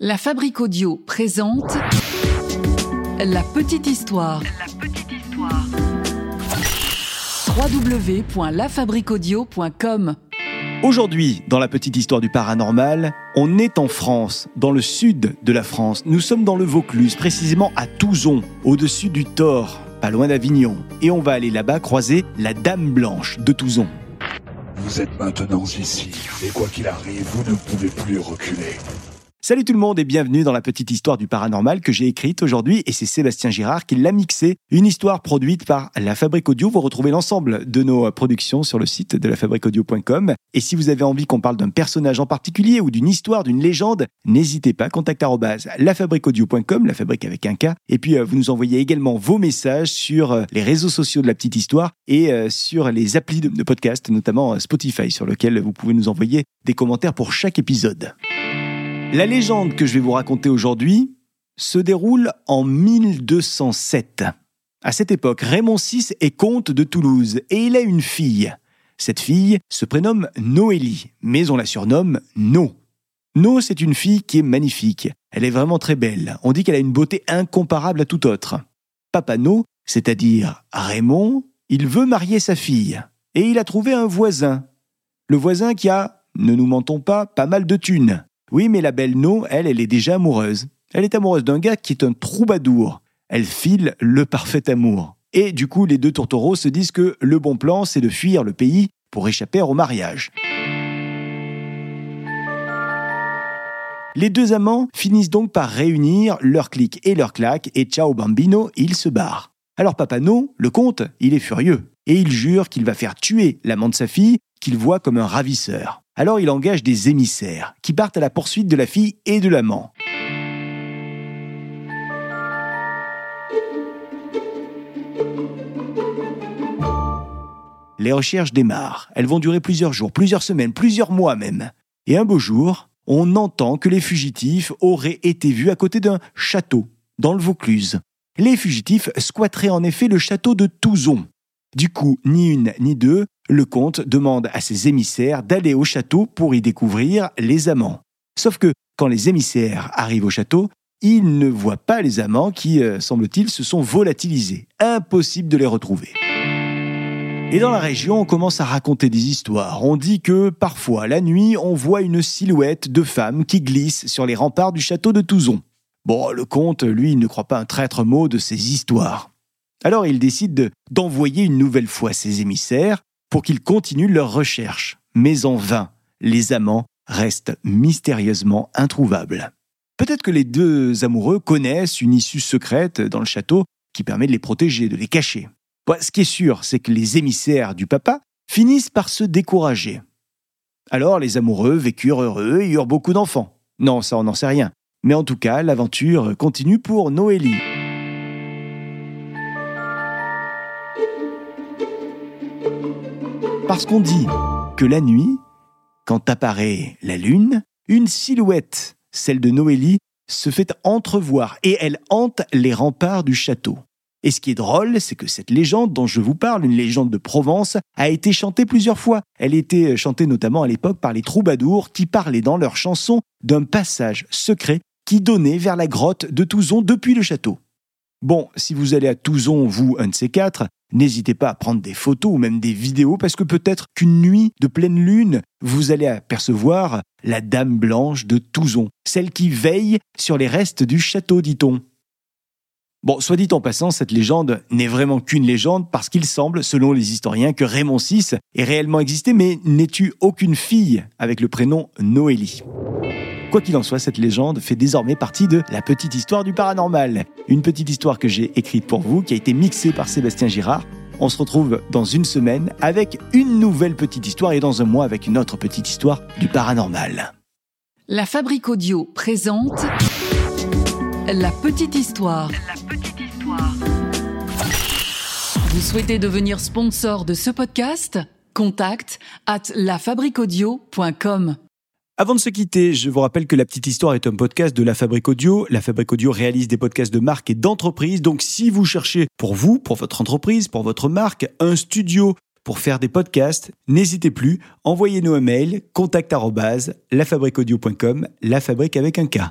La Fabrique Audio présente La Petite Histoire. La petite histoire. www.lafabriquaudio.com Aujourd'hui, dans la petite histoire du paranormal, on est en France, dans le sud de la France. Nous sommes dans le Vaucluse, précisément à Touzon, au-dessus du Thor, pas loin d'Avignon. Et on va aller là-bas croiser la Dame Blanche de Touzon. Vous êtes maintenant ici, et quoi qu'il arrive, vous ne pouvez plus reculer. Salut tout le monde et bienvenue dans la petite histoire du paranormal que j'ai écrite aujourd'hui et c'est Sébastien Girard qui l'a mixée. Une histoire produite par La Fabrique Audio. Vous retrouvez l'ensemble de nos productions sur le site de lafabriqueaudio.com. Et si vous avez envie qu'on parle d'un personnage en particulier ou d'une histoire, d'une légende, n'hésitez pas, contact lafabriqueaudio.com, la fabrique avec un K. Et puis euh, vous nous envoyez également vos messages sur euh, les réseaux sociaux de la petite histoire et euh, sur les applis de, podcast, notamment euh, Spotify, sur lequel vous pouvez nous envoyer des commentaires pour chaque épisode. La légende que je vais vous raconter aujourd'hui se déroule en 1207. À cette époque, Raymond VI est comte de Toulouse et il a une fille. Cette fille se prénomme Noélie, mais on la surnomme No. No, c'est une fille qui est magnifique. Elle est vraiment très belle. On dit qu'elle a une beauté incomparable à tout autre. Papa No, c'est-à-dire Raymond, il veut marier sa fille. Et il a trouvé un voisin. Le voisin qui a, ne nous mentons pas, pas mal de thunes. Oui, mais la belle No, elle, elle est déjà amoureuse. Elle est amoureuse d'un gars qui est un troubadour. Elle file le parfait amour. Et du coup, les deux tourtereaux se disent que le bon plan, c'est de fuir le pays pour échapper au mariage. Les deux amants finissent donc par réunir leur clic et leur claque et ciao bambino, ils se barrent. Alors Papa No, le comte, il est furieux et il jure qu'il va faire tuer l'amant de sa fille qu'il voit comme un ravisseur. Alors il engage des émissaires qui partent à la poursuite de la fille et de l'amant. Les recherches démarrent. Elles vont durer plusieurs jours, plusieurs semaines, plusieurs mois même. Et un beau jour, on entend que les fugitifs auraient été vus à côté d'un château, dans le Vaucluse. Les fugitifs squatteraient en effet le château de Touzon. Du coup, ni une ni deux, le comte demande à ses émissaires d'aller au château pour y découvrir les amants. Sauf que quand les émissaires arrivent au château, ils ne voient pas les amants qui, euh, semble-t-il, se sont volatilisés. Impossible de les retrouver. Et dans la région, on commence à raconter des histoires. On dit que parfois, la nuit, on voit une silhouette de femme qui glisse sur les remparts du château de Touzon. Bon, le comte, lui, ne croit pas un traître mot de ces histoires. Alors il décide de- d'envoyer une nouvelle fois ses émissaires pour qu'ils continuent leurs recherches. Mais en vain, les amants restent mystérieusement introuvables. Peut-être que les deux amoureux connaissent une issue secrète dans le château qui permet de les protéger, de les cacher. Ce qui est sûr, c'est que les émissaires du papa finissent par se décourager. Alors les amoureux vécurent heureux et eurent beaucoup d'enfants. Non, ça on n'en sait rien. Mais en tout cas, l'aventure continue pour Noélie. Parce qu'on dit que la nuit, quand apparaît la lune, une silhouette, celle de Noélie, se fait entrevoir et elle hante les remparts du château. Et ce qui est drôle, c'est que cette légende dont je vous parle, une légende de Provence, a été chantée plusieurs fois. Elle était chantée notamment à l'époque par les troubadours qui parlaient dans leurs chansons d'un passage secret qui donnait vers la grotte de Touzon depuis le château. Bon, si vous allez à Touzon, vous, un de ces quatre, n'hésitez pas à prendre des photos ou même des vidéos parce que peut-être qu'une nuit de pleine lune, vous allez apercevoir la Dame Blanche de Touzon, celle qui veille sur les restes du château, dit-on. Bon, soit dit en passant, cette légende n'est vraiment qu'une légende parce qu'il semble, selon les historiens, que Raymond VI ait réellement existé mais n'ait eu aucune fille avec le prénom Noélie? Quoi qu'il en soit, cette légende fait désormais partie de la petite histoire du paranormal. Une petite histoire que j'ai écrite pour vous, qui a été mixée par Sébastien Girard. On se retrouve dans une semaine avec une nouvelle petite histoire et dans un mois avec une autre petite histoire du paranormal. La Fabrique Audio présente La Petite Histoire. La petite histoire. Vous souhaitez devenir sponsor de ce podcast? Contact at lafabriquaudio.com. Avant de se quitter, je vous rappelle que La Petite Histoire est un podcast de La Fabrique Audio. La Fabrique Audio réalise des podcasts de marque et d'entreprise. Donc, si vous cherchez pour vous, pour votre entreprise, pour votre marque, un studio pour faire des podcasts, n'hésitez plus, envoyez-nous un mail, contact lafabriqueaudio.com, la fabrique avec un K.